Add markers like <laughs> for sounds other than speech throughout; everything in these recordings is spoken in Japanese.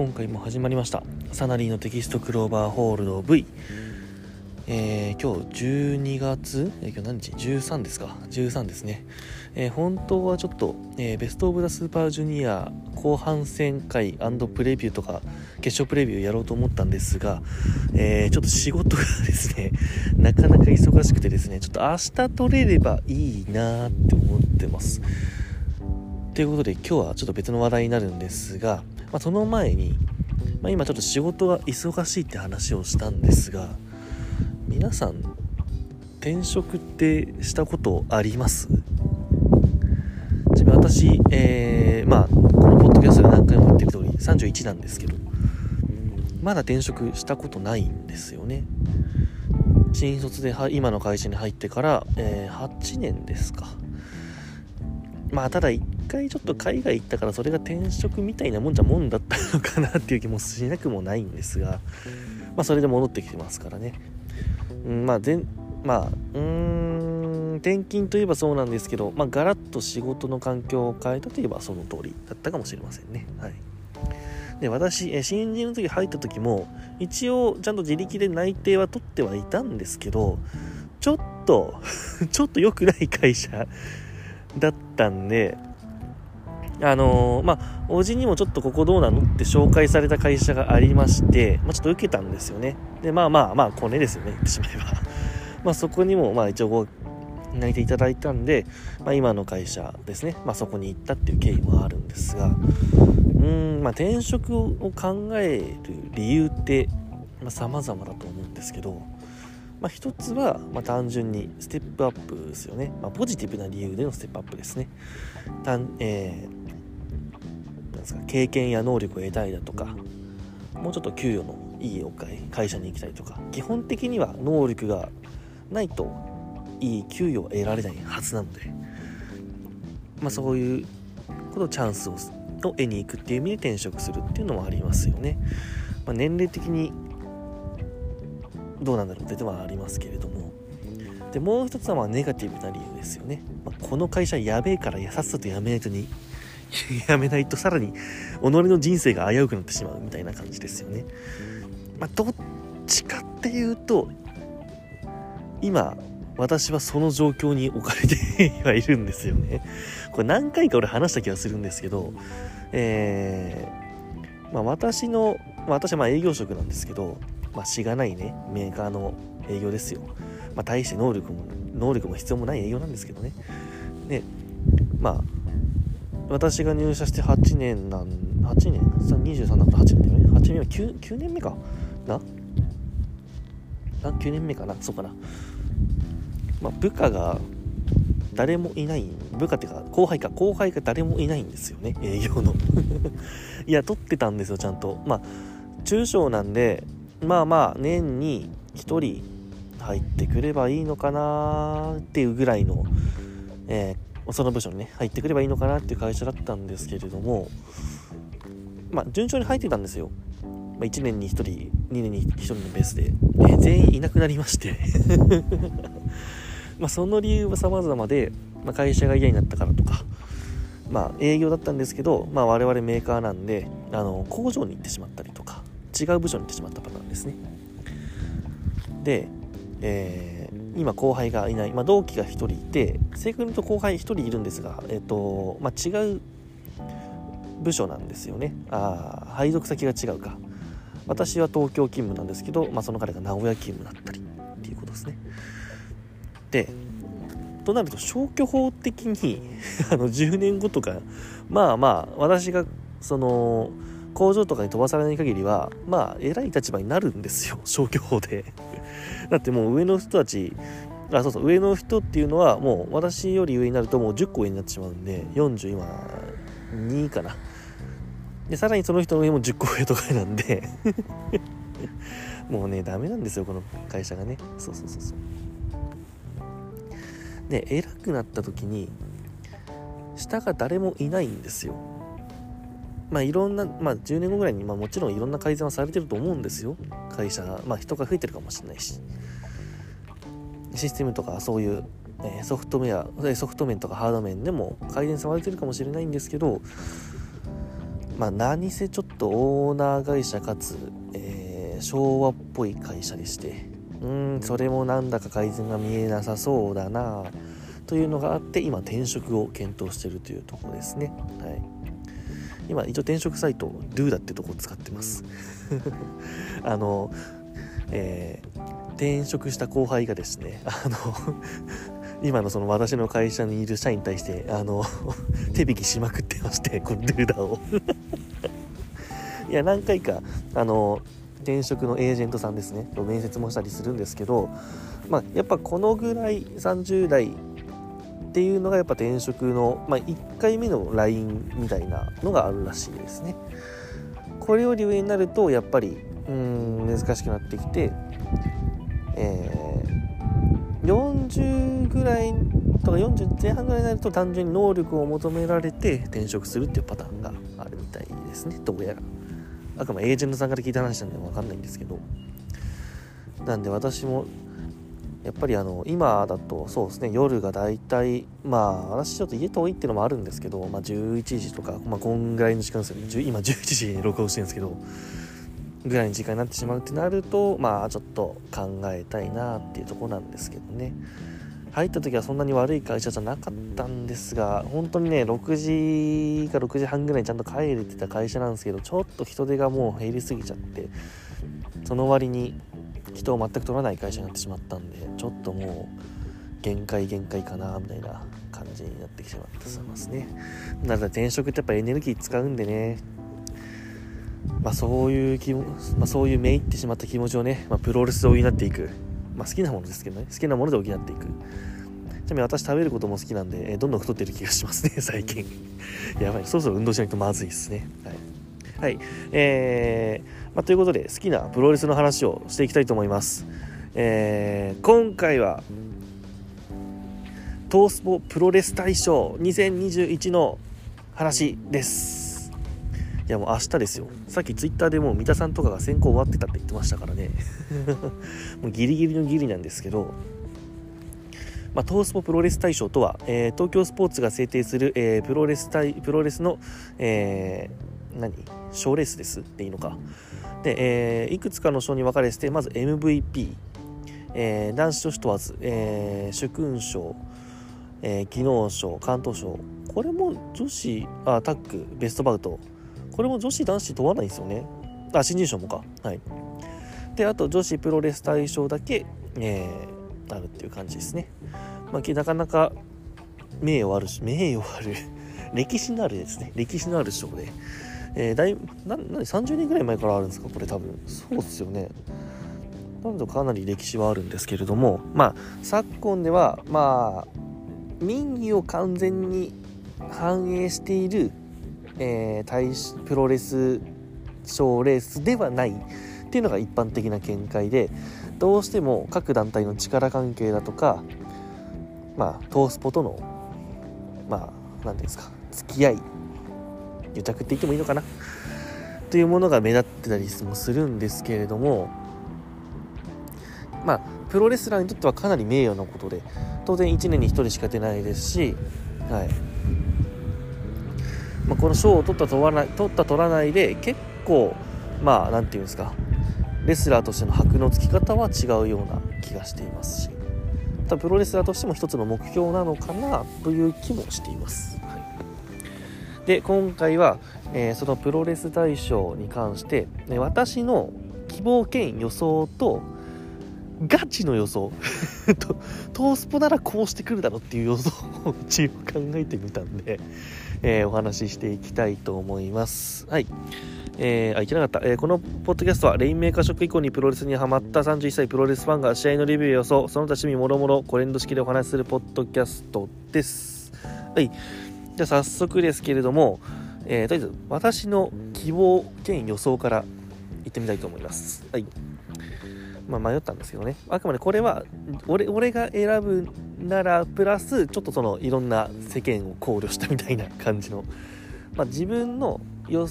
今回も始まりましたサナリーのテキストクローバーホールド V えー、今日12月、えー、今日何日 ?13 ですか ?13 ですね。えー、本当はちょっと、え、ベストオブザスーパージュニア後半戦会プレビューとか決勝プレビューやろうと思ったんですが、え、ちょっと仕事がですね、<laughs> なかなか忙しくてですね、ちょっと明日取れればいいなって思ってます。ということで今日はちょっと別の話題になるんですが、まあ、その前に、まあ、今ちょっと仕事が忙しいって話をしたんですが皆さん転職ってしたことあります？ちなみに私、えー、まあこのポッドキャストで何回も言ってる通り31なんですけどまだ転職したことないんですよね。新卒で今の会社に入ってから、えー、8年ですか。まあただ回ちょっと海外行ったからそれが転職みたいなもんじゃもんだったのかなっていう気もしなくもないんですが、まあ、それで戻ってきてますからね。うん、まあ全まあうーん転勤といえばそうなんですけど、まあ、ガラッと仕事の環境を変えたといえばその通りだったかもしれませんね。はい、で私、え新人の時入った時も一応ちゃんと自力で内定は取ってはいたんですけどちょっと <laughs> ちょっと良くない会社だったんであのー、まあ、おじにもちょっとここどうなのって紹介された会社がありまして、まあ、ちょっと受けたんですよね。で、まあまあまあ、コネですよね、言ってしまえば。<laughs> まあ、そこにも、まあ一応ご、泣いていただいたんで、まあ、今の会社ですね、まあ、そこに行ったっていう経緯もあるんですが、うん、まあ、転職を考える理由って、まあ、様々だと思うんですけど、まあ、一つは、まあ、単純にステップアップですよね。まあ、ポジティブな理由でのステップアップですね。たんえーですか経験や能力を得たいだとかもうちょっと給与のいいお会社に行きたいとか基本的には能力がないといい給与を得られないはずなので、まあ、そういうことチャンスをを得に行くっていう意味で転職するっていうのもありますよね、まあ、年齢的にどうなんだろうってではありますけれども。でもう一つはまあネガティブな理由ですよね、まあ、この会社やべえからさっさと辞めないとに <laughs> やめないとさらに己の人生が危うくなってしまうみたいな感じですよね。まあ、どっちかっていうと今私はその状況に置かれてはいるんですよね。<laughs> これ何回か俺話した気がするんですけど、えー、まあ、私の、まあ、私はま営業職なんですけど、まあ、しがないねメーカーの営業ですよ。まあ、大して能力も能力も必要もない営業なんですけどね。でまあ私が入社して8年なん8年？23だったら8年だよね。8年目 9, 9年目か。な？な？9年目かな？そうかな。まあ部下が誰もいない。部下っていうか後輩か。後輩が誰もいないんですよね。営業の。<laughs> いや取ってたんですよちゃんと。まあ中小なんでまあまあ年に1人入ってくればいいのかなっていうぐらいの、えー、その部署にね入ってくればいいのかなっていう会社だったんですけれどもまあ順調に入ってたんですよ、まあ、1年に1人2年に1人のベースで、え、全員いなくなりまして。<laughs> まその理由は様々で、まあ、会社が嫌になったからとかまあ営業だったんですけど、まあ、我々メーカーなんであの工場に行ってしまったりとか違う部署に行ってしまったパターンですね。でえー今後輩がいない、まあ、同期が1人いて正確に言うと後輩1人いるんですが、えーとまあ、違う部署なんですよね。あ配属先が違うか。私は東京勤務なんですけど、まあ、その彼が名古屋勤務だったりっていうことですね。でとなると消去法的に <laughs> あの10年後とかまあまあ私がその工場とかに飛ばされない限りはまあ偉い立場になるんですよ消去法で。<laughs> だってもう上の人たちあそうそう上の人っていうのはもう私より上になるともう10個上になってしまうんで40今2かな。でさらにその人の上も10個上とかなんで。<laughs> もうねダメなんですよこの会社がね。そうそうそうそう。で偉くなった時に下が誰もいないんですよ。まあいろんな、まあ10年後ぐらいに、まあもちろんいろんな改善はされてると思うんですよ。会社が、まあ人が増えてるかもしれないし。システムとかそういう、えソフトウェア、ソフト面とかハード面でも改善されてるかもしれないんですけど、まあ何せちょっとオーナー会社かつ、えー、昭和っぽい会社でしてうんそれもなんだか改善が見えなさそうだなというのがあって今転職を検討してるというところですねはい今一応転職サイト Do だってとこを使ってます。<laughs> あのえー、転職した後輩がですねあの <laughs> 今のその私の会社にいる社員に対してあの <laughs> 手引きしまくってましてこのルーダーを。いや何回かあの転職のエージェントさんですねと面接もしたりするんですけど、まあ、やっぱこのぐらい30代っていうのがやっぱ転職の、まあ、1回目の LINE みたいなのがあるらしいですね。これより上になるとやっぱりうん難しくなってきてえー、40ぐらいとか40前半ぐらいになると単純に能力を求められて転職するっていうパターンがあるみたいですね。どうやら。あくまでエージェントさんから聞いた話なんで分かんないんですけど。なんで私もやっぱりあの今だとそうですね夜が大体まあ私ちょっと家遠いっていうのもあるんですけど、まあ、11時とか、まあ、こんぐらいの時間ですよね。今11時に録音してるんですけどぐらいの時間になってしまうってなるとまあちょっと考えたいなっていうとこなんですけどね。入った時はそんなに悪い会社じゃなかったんですが本当にね6時か6時半ぐらいにちゃんと帰れてた会社なんですけどちょっと人手がもう減りすぎちゃってその割に人を全く取らない会社になってしまったんでちょっともう限界限界かなみたいな感じになってきてますね。なので転職ってやっぱエネルギー使うんでね。まあ、そういう気も、まあ、そういうめいってしまった気持ちをね、まあ、プロレスで補っていく、まあ、好きなものですけどね。好きなもので補っていく。ちなみに私食べることも好きなんで、えー、どんどん太ってる気がしますね <laughs> 最近。やばい。そろそろ運動しないとまずいですね。はい、はい、えー、まあ、ということで好きなプロレスの話をしていきたいと思いますえー、今回はトースポプロレス大賞2021の話ですいやもう明日ですよ。さっきツイッターでもう三田さんとかが選考終わってたって言ってましたからね。<laughs> もうギリギリのギリなんですけど、まあ、トースポプロレス大賞とは、えー、東京スポーツが制定する、えー、プロレス対プロレスの、えー、何？賞レースですっていいのか。で、えー、いくつかの賞に分かれてて、まず MVP、えー、男子女子問わず、えー、主勲賞、えー、技能賞、関東賞、これも女子あタッグ、ベストバウト、これも女子男子問わないんですよね。あ新人賞もか。はい。であと女子プロレス大賞だけ、えー、あるっていう感じですね。まあなかなか名誉あるし名誉ある。<laughs> 歴史のあるですね。歴史のある賞で。えー、だいなな30年ぐらい前からあるんですか？これ多分。そうっすよね。なのでかなり歴史はあるんですけれどもまあ昨今ではまあ民意を完全に反映しているえー、プロレス賞レースではないっていうのが一般的な見解でどうしても各団体の力関係だとかまあトースポとのまあ何ていうんですか付き合い癒着って言ってもいいのかな？というものが目立ってたりもするんですけれどもまあプロレスラーにとってはかなり名誉なことで当然1年に1人しか出ないですしはい。まあ、この賞を取った取らない取った取らないで結構まあ何て言うんですかレスラーとしての箔のつき方は違うような気がしていますし多分プロレスラーとしても一つの目標なのかなという気もしています、で今回は、えー、そのプロレス大賞に関して、ね、私の希望兼予想とガチの予想 <laughs> トースポならこうしてくるだろうっていう予想を一応考えてみたんでえー、お話ししていきたいと思います。はい。えー、あ、いけなかった。えー、このポッドキャストは、レインメーカー職以降にプロレスにハマった31歳プロレスファンが試合のレビュー予想、その他趣味もろもろ、コレンド式でお話しするポッドキャストです。はい。じゃあ早速ですけれども、えー、とりあえず、私の希望兼予想からいってみたいと思います。はい。まあ、迷ったんですけどね。あくまでこれは俺俺が選ぶならプラスちょっとそのいろんな世間を考慮したみたいな感じの、まあ、自分のよ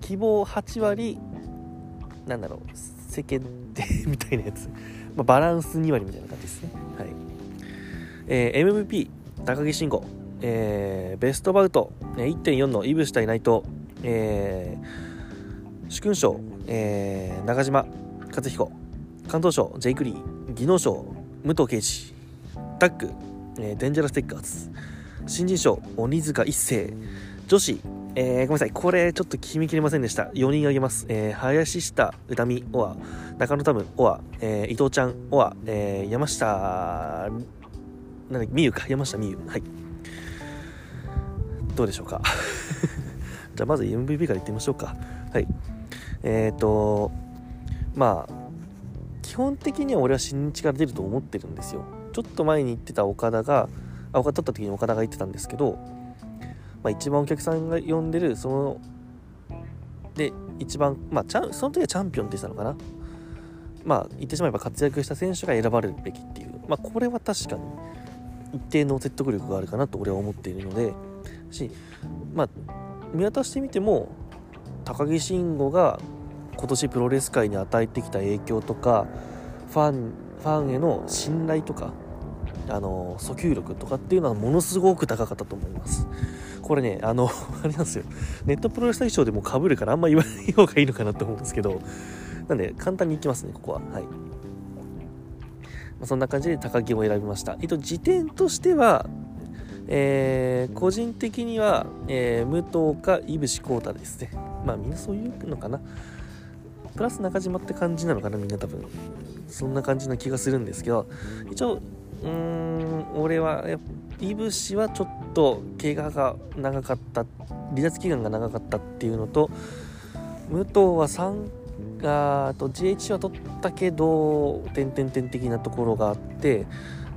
希望8割なんだろう世間でみたいなやつ、まあ、バランス2割みたいな感じですね。はい。えー、MVP 高木慎吾、えー、ベストバウト1.4のイブシ対内藤えー、主勲賞、えー、中島克彦関東賞ジェイクリー技能賞武藤敬司タッグ、えー、デンジャラステッカーズ新人賞鬼塚一世女子えー、ごめんなさい。これ、ちょっと決めきれませんでした。4人あげます。えー、林下、歌美、オア、中野タム、オア、えー、伊藤ちゃん、オア、えー、山下、なんだっけみゆか、山下みゆ。はい。どうでしょうか？<laughs> じゃあ、まず MVP からいってみましょうか。はい。えっ、ー、と、まあ、基本的には俺は新日から出ると思ってるんですよ。ちょっと前に言ってた岡田が、あ、岡田取った時に岡田が言ってたんですけど、まあ、一番お客さんが呼んでるそので一番、まあ、その時はチャンピオンって言ってたのかなまあ言ってしまえば活躍した選手が選ばれるべきっていうまあこれは確かに一定の説得力があるかなと俺は思っているのでしまあ見渡してみても高木慎吾が今年プロレス界に与えてきた影響とかファンファンへの信頼とかあの訴求力とかっていうのはものすごく高かったと思います。これねあの <laughs> あれなんですよ。ネットプロレス大賞でもかぶるからあんま言わない方がいいのかなと思うんですけどなんで簡単にいきますねここは。はい。そんな感じで高木を選びました。えっと時点としてはえー、個人的には、えー、武藤か井伏浩太ですね。まあみんなそういうのかな。プラス中島って感じなのかなみんな多分。そんな感じな気がするんですけど。一応うーん俺はいぶしはちょっと怪我が長かった離脱期間が長かったっていうのと武藤は3あと GH は取ったけど点々点的なところがあって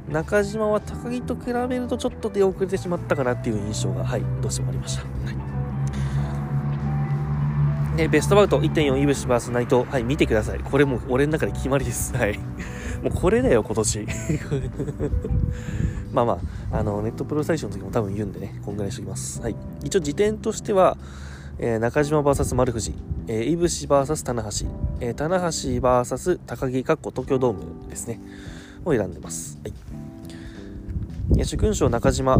中島は高木と比べるとちょっと出遅れてしまったかなっていう印象がはいどうしてもありました、はい。でベストバウト1.4イブシ VS 内藤はい見てください。これもう俺の中で決まりです。はい。<laughs> もうこれだよ、今年。<laughs> まあまあ、あの、ネットプロ最初の時も多分言うんでね、こんぐらいしときます。はい。一応時点としては、えー、中島 VS 丸藤、えー、いぶし VS 棚橋、えー、棚橋 VS 高木、かっこ東京ドームですね、を選んでます。はい。主勲賞中島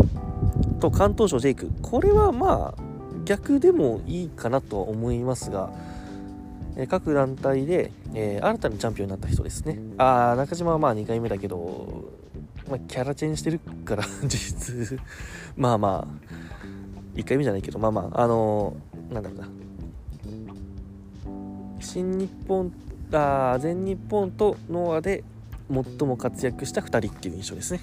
と関東賞ジェイク。これはまあ、逆でもいいかなとは思いますが、各団体で、えー、新たにチャンピオンになった人ですね。ああ、中島はまあ2回目だけど、まあ、キャラチェンしてるから <laughs> 実質まあまあ、1回目じゃないけど、まあまあ、あのー、なんだろうな。新日本、あ全日本とノアで最も活躍した2人っていう印象ですね。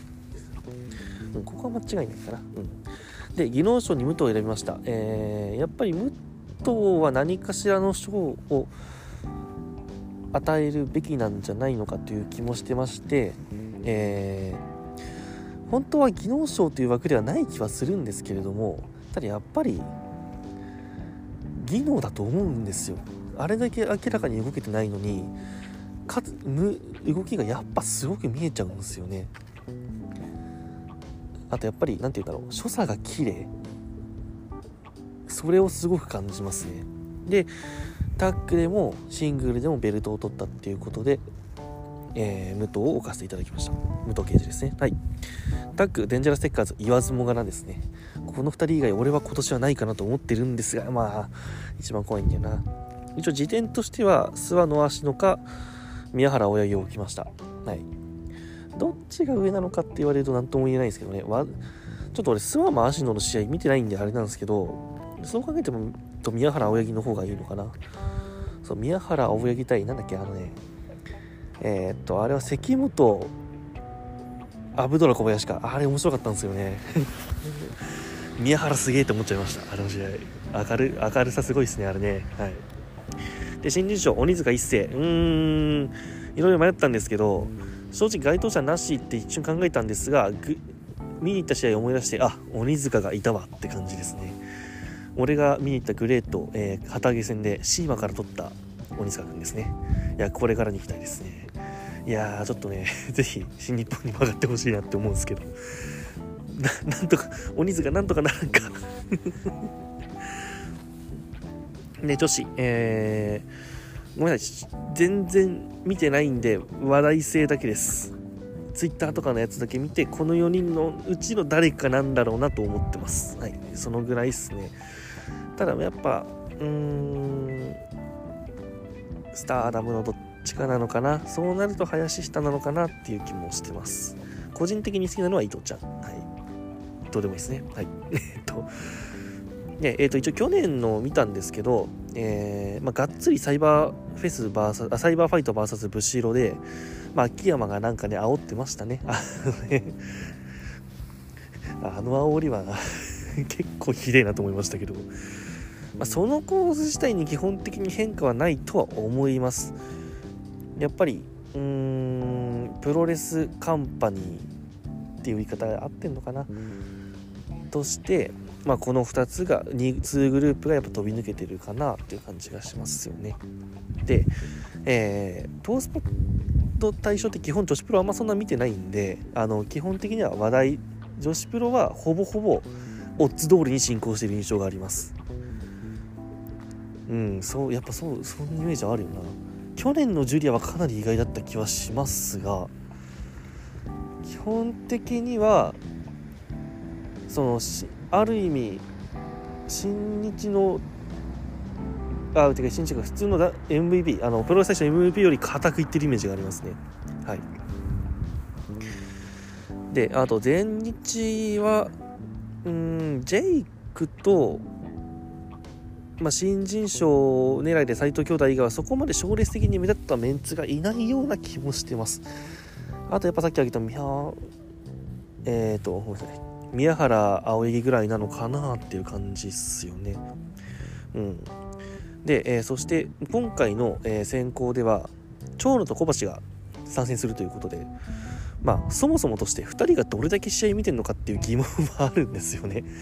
うん、ここは間違いないかな。うん、で、技能賞に武藤を選びました。えー、やっぱり武藤は何かしらの賞を与えるべきなんじゃないのかという気もしてまして、えー、本当は技能賞という枠ではない気はするんですけれどもただやっぱり技能だと思うんですよあれだけ明らかに動けてないのにかつ動きがやっぱすごく見えちゃうんですよね。あとやっぱり何て言うんだろう。所作が綺麗。それをすごく感じますね。でタッグでもシングルでもベルトを取ったっていうことで、えー、武藤を置かせていただきました。武藤刑事ですね。はい。タッグデンジャラステッカーズ言わずもがなですね。この2人以外俺は今年はないかなと思ってるんですがまあ一番怖いんだよな。一応時点としては諏訪の足のか宮原親木を置きました。はい。どっちが上なのかって言われると何とも言えないですけどね。わちょっと俺諏訪も足野の試合見てないんであれなんですけどそう考えてもと宮原青柳の方がいいのかな。そう宮原青柳対なんだっけあのねえー、っとあれは関本アブドラ小林か。あれ面白かったんですよね。<laughs> 宮原すげえって思っちゃいました。あの試合。明る明るさすごいですねあれね。はい。で新人賞鬼塚一世。うーん。いろいろ迷ったんですけど正直該当者なしって一瞬考えたんですが見に行った試合を思い出してあ鬼塚がいたわって感じですね。俺が見に行ったグレート、えー、旗揚げ戦でシーマから取った鬼塚君ですね。いやこれからに行きたいですね。いやーちょっとね <laughs> ぜひ新日本に曲がってほしいなって思うんですけど。ななんとか鬼塚なんとかならんか。ね女子えー、ごめんなさい全然見てないんで話題性だけです。ツイッターとかのやつだけ見てこの4人のうちの誰かなんだろうなと思ってます。はいそのぐらいっすね。ただやっぱうーんスターアダムのどっちかなのかな。そうなると林下なのかなっていう気もしてます。個人的に好きなのは伊藤ちゃん。はい。どうでもいいですね。はい。えっとで、えー、と一応去年の見たんですけど、えーまあ、がっつりサイバーフェスバーサあサイバーファイト VS ブシロで、まあ、秋山がなんかね煽ってましたね。あの <laughs> 煽りは <laughs> 結構ひでえなと思いましたけど、まあ、その構図自体に基本的に変化はないとは思います。やっぱりうーんプロレスカンパニーっていう言い方が合ってんのかな。として、まあ、この2つが 2, 2グループがやっぱ飛び抜けてるかなっていう感じがしますよね。で、えー、トースポット対象って基本女子プロあんまそんな見てないんであの基本的には話題女子プロはほぼほぼオッズ通りに進行してる印象があります。うんそうやっぱそうそんなイメージあるよな。去年のジュリアはかなり意外だった気はしますが基本的にはそのある意味新日のあてか新日が普通の MVP あのプロレス最初の MVP より固くいってるイメージがありますね。はい。であと前日はうんジェイクとまあ、新人賞狙いで斎藤兄弟以外はそこまで賞レース的に目立ったメンツがいないような気もしてます。あとやっぱさっき挙げた宮えっ、ー、とごめんなさい。宮原青柳ぐらいなのかなっていう感じっすよね。うん。で、えーそして今回の、えー選考では長野と小橋が参戦するということでまあそもそもとして2人がどれだけ試合見てるのかっていう疑問はあるんですよね。<laughs>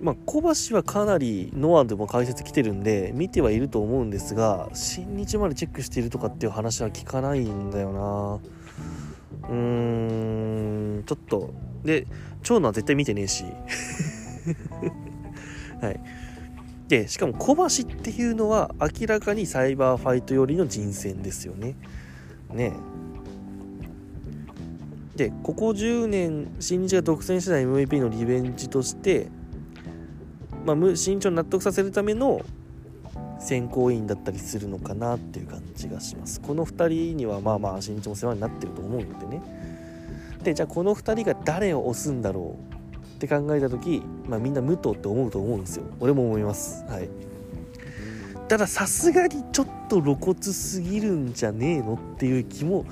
まあ、小橋はかなりノアでも解説来てるんで見てはいると思うんですが新日までチェックしているとかっていう話は聞かないんだよな。うーんちょっと。で長野は絶対見てねえし。<laughs> はい。でしかも小橋っていうのは明らかにサイバーファイト寄りの人選ですよね。ね。えでここ10年新日が独占してた MVP のリベンジとしてまあ、む慎重に納得させるための選考委員だったりするのかなっていう感じがします。この2人にはまあまあ慎重も世話になってると思うのでね。でじゃあこの2人が誰を押すんだろうって考えた時、まあ、みんな武藤って思うと思うんですよ。俺も思います。はい。たださすがにちょっと露骨すぎるんじゃねえのっていう気も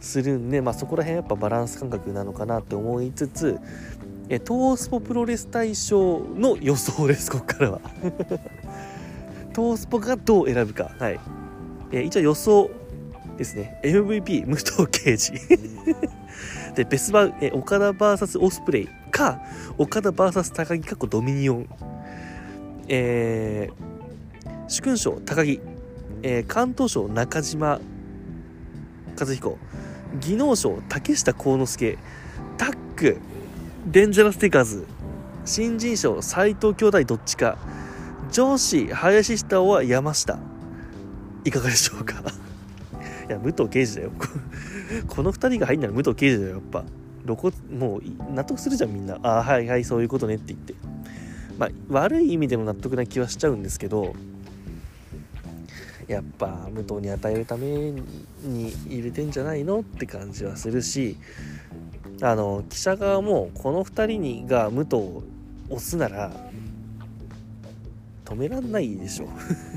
するんで、まあ、そこら辺やっぱバランス感覚なのかなって思いつつえトースポプロレス大賞の予想ですここからは。トースポがどう選ぶか。はい、え一応予想ですね。MVP 武藤敬司でベスバウえ岡田 VS オスプレイか岡田 VS 高木かっこドミニオン。えー、主勲賞高木、えー関東賞中島和彦。技能賞竹下幸之助。タックデンジャラステイカーズ。新人賞斎藤兄弟どっちか上司林下は山下。いかがでしょうか？いや武藤敬司だよ。<laughs> この2人が入んなら武藤敬司だよやっぱ。露骨もう納得するじゃんみんな。ああはいはいそういうことねって言って。まあ悪い意味でも納得な気はしちゃうんですけどやっぱ武藤に与えるために入れてんじゃないのって感じはするしあの記者側もこの2人にが武藤を押すなら止めらんないでしょ。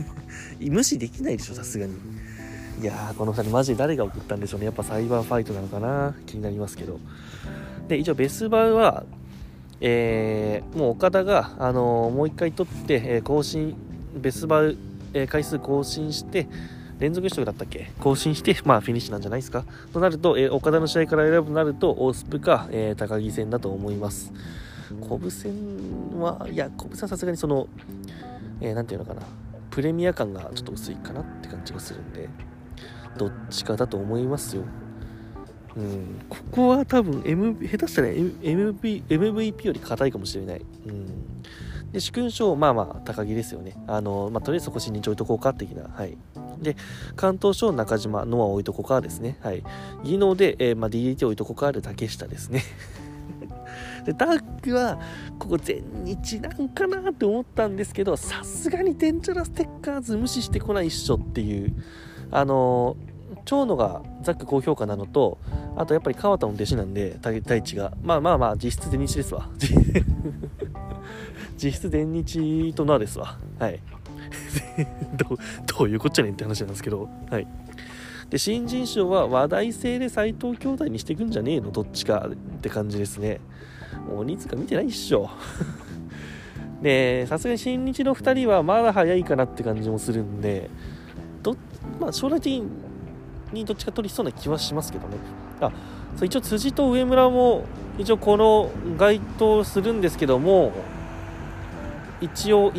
<laughs> 無視できないでしょさすがに。いやーこの2人マジで誰が送ったんでしょうね。やっぱサイバーファイトなのかな。気になりますけど。で一応ベスバウはえーもう岡田が、あのーもう一回取って、えー更新ベスバウ、え回数更新して連続取得だったっけ？更新して、まあ、フィニッシュなんじゃないですか？となると、え岡田の試合から選ぶとなるとオースプか、え高木戦だと思います。コブ戦はいやコブ戦はさすがにその、えーていうのかな。プレミア感がちょっと薄いかなって感じがするんで。どっちかだと思いますよ。うん、ここは多分、M、下手したら M- MVP, MVP より硬いかもしれない、うん、で主勲賞まあまあ高木ですよね。あの、まあ、とりあえずそこ新日置いとこうか的な。はい。で関東賞中島ノア置いとこかですね。はい。技能で、えーまあ、DDT 置いとこうかで竹下ですね。でダークはここ全日なんかなって思ったんですけどさすがにデンジャラステッカーズ無視してこないっしょっていう。あの長野がザック高評価なのとあとやっぱり川田の弟子なんで大地が。まあまあまあ実質全日ですわ。<laughs> 実質全日となですわ。はい。<laughs> どどういうこっちゃねんって話なんですけど。はい。で新人賞は話題性で斎藤兄弟にしていくんじゃねえの？どっちかって感じですね。鬼塚見てないっしょ。<laughs> でさすがに新日の2人はまだ早いかなって感じもするんでど、まあ、将来的にどっちか取りそうな気はしますけどね。あそう一応辻と上村も一応この該当するんですけども一応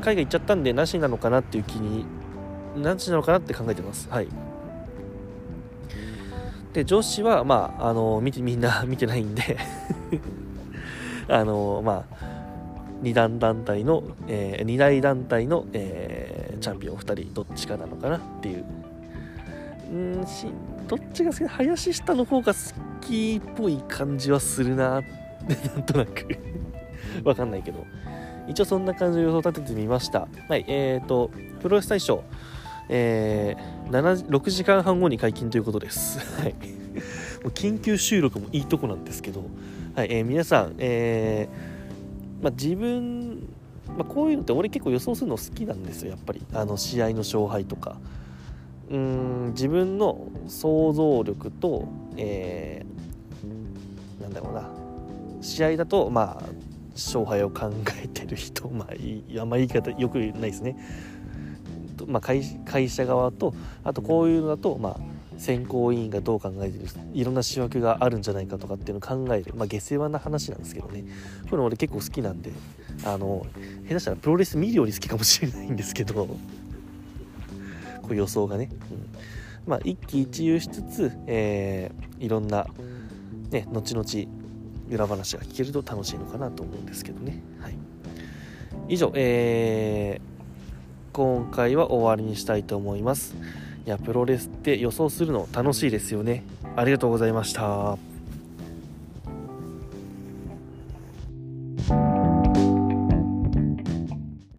海外行っちゃったんでなしなのかなっていう気になしなのかなって考えてます。はい。で女子はまああの見てみんな見てないんで。あのまあ2段団体の、えー、2大団体の、えー、チャンピオン2人どっちかなのかなっていう。うんしどっちが好き林下の方が好きっぽい感じはするなってなんとなく。<laughs> わかんないけど。一応そんな感じの予想立ててみました。はいえーとプロレス大賞。えー、6時間半後に解禁ということです。はい、<laughs> 緊急収録もいいとこなんですけど、はいえー、皆さん、えーまあ、自分、まあ、こういうのって俺結構予想するの好きなんですよやっぱり。あの試合の勝敗とか。うん自分の想像力と、えー、なんだろうな。試合だとまあ勝敗を考えてる人。<laughs> まああんまり言い方よくないですね。まあ、会会社側とあとこういうのだと、まあ、選考委員がどう考えてるいろんな仕分けがあるんじゃないかとかっていうのを考える、まあ、下世話な話なんですけどね。こういうの俺結構好きなんであの下手したらプロレス見るより好きかもしれないんですけどこう予想がね、うん。まあ、一喜一憂しつつ、えー、いろんな、ね、後々裏話が聞けると楽しいのかなと思うんですけどね。はい、以上、えー今回は終わりにしたいと思います。いやプロレスって予想するの楽しいですよね。ありがとうございました。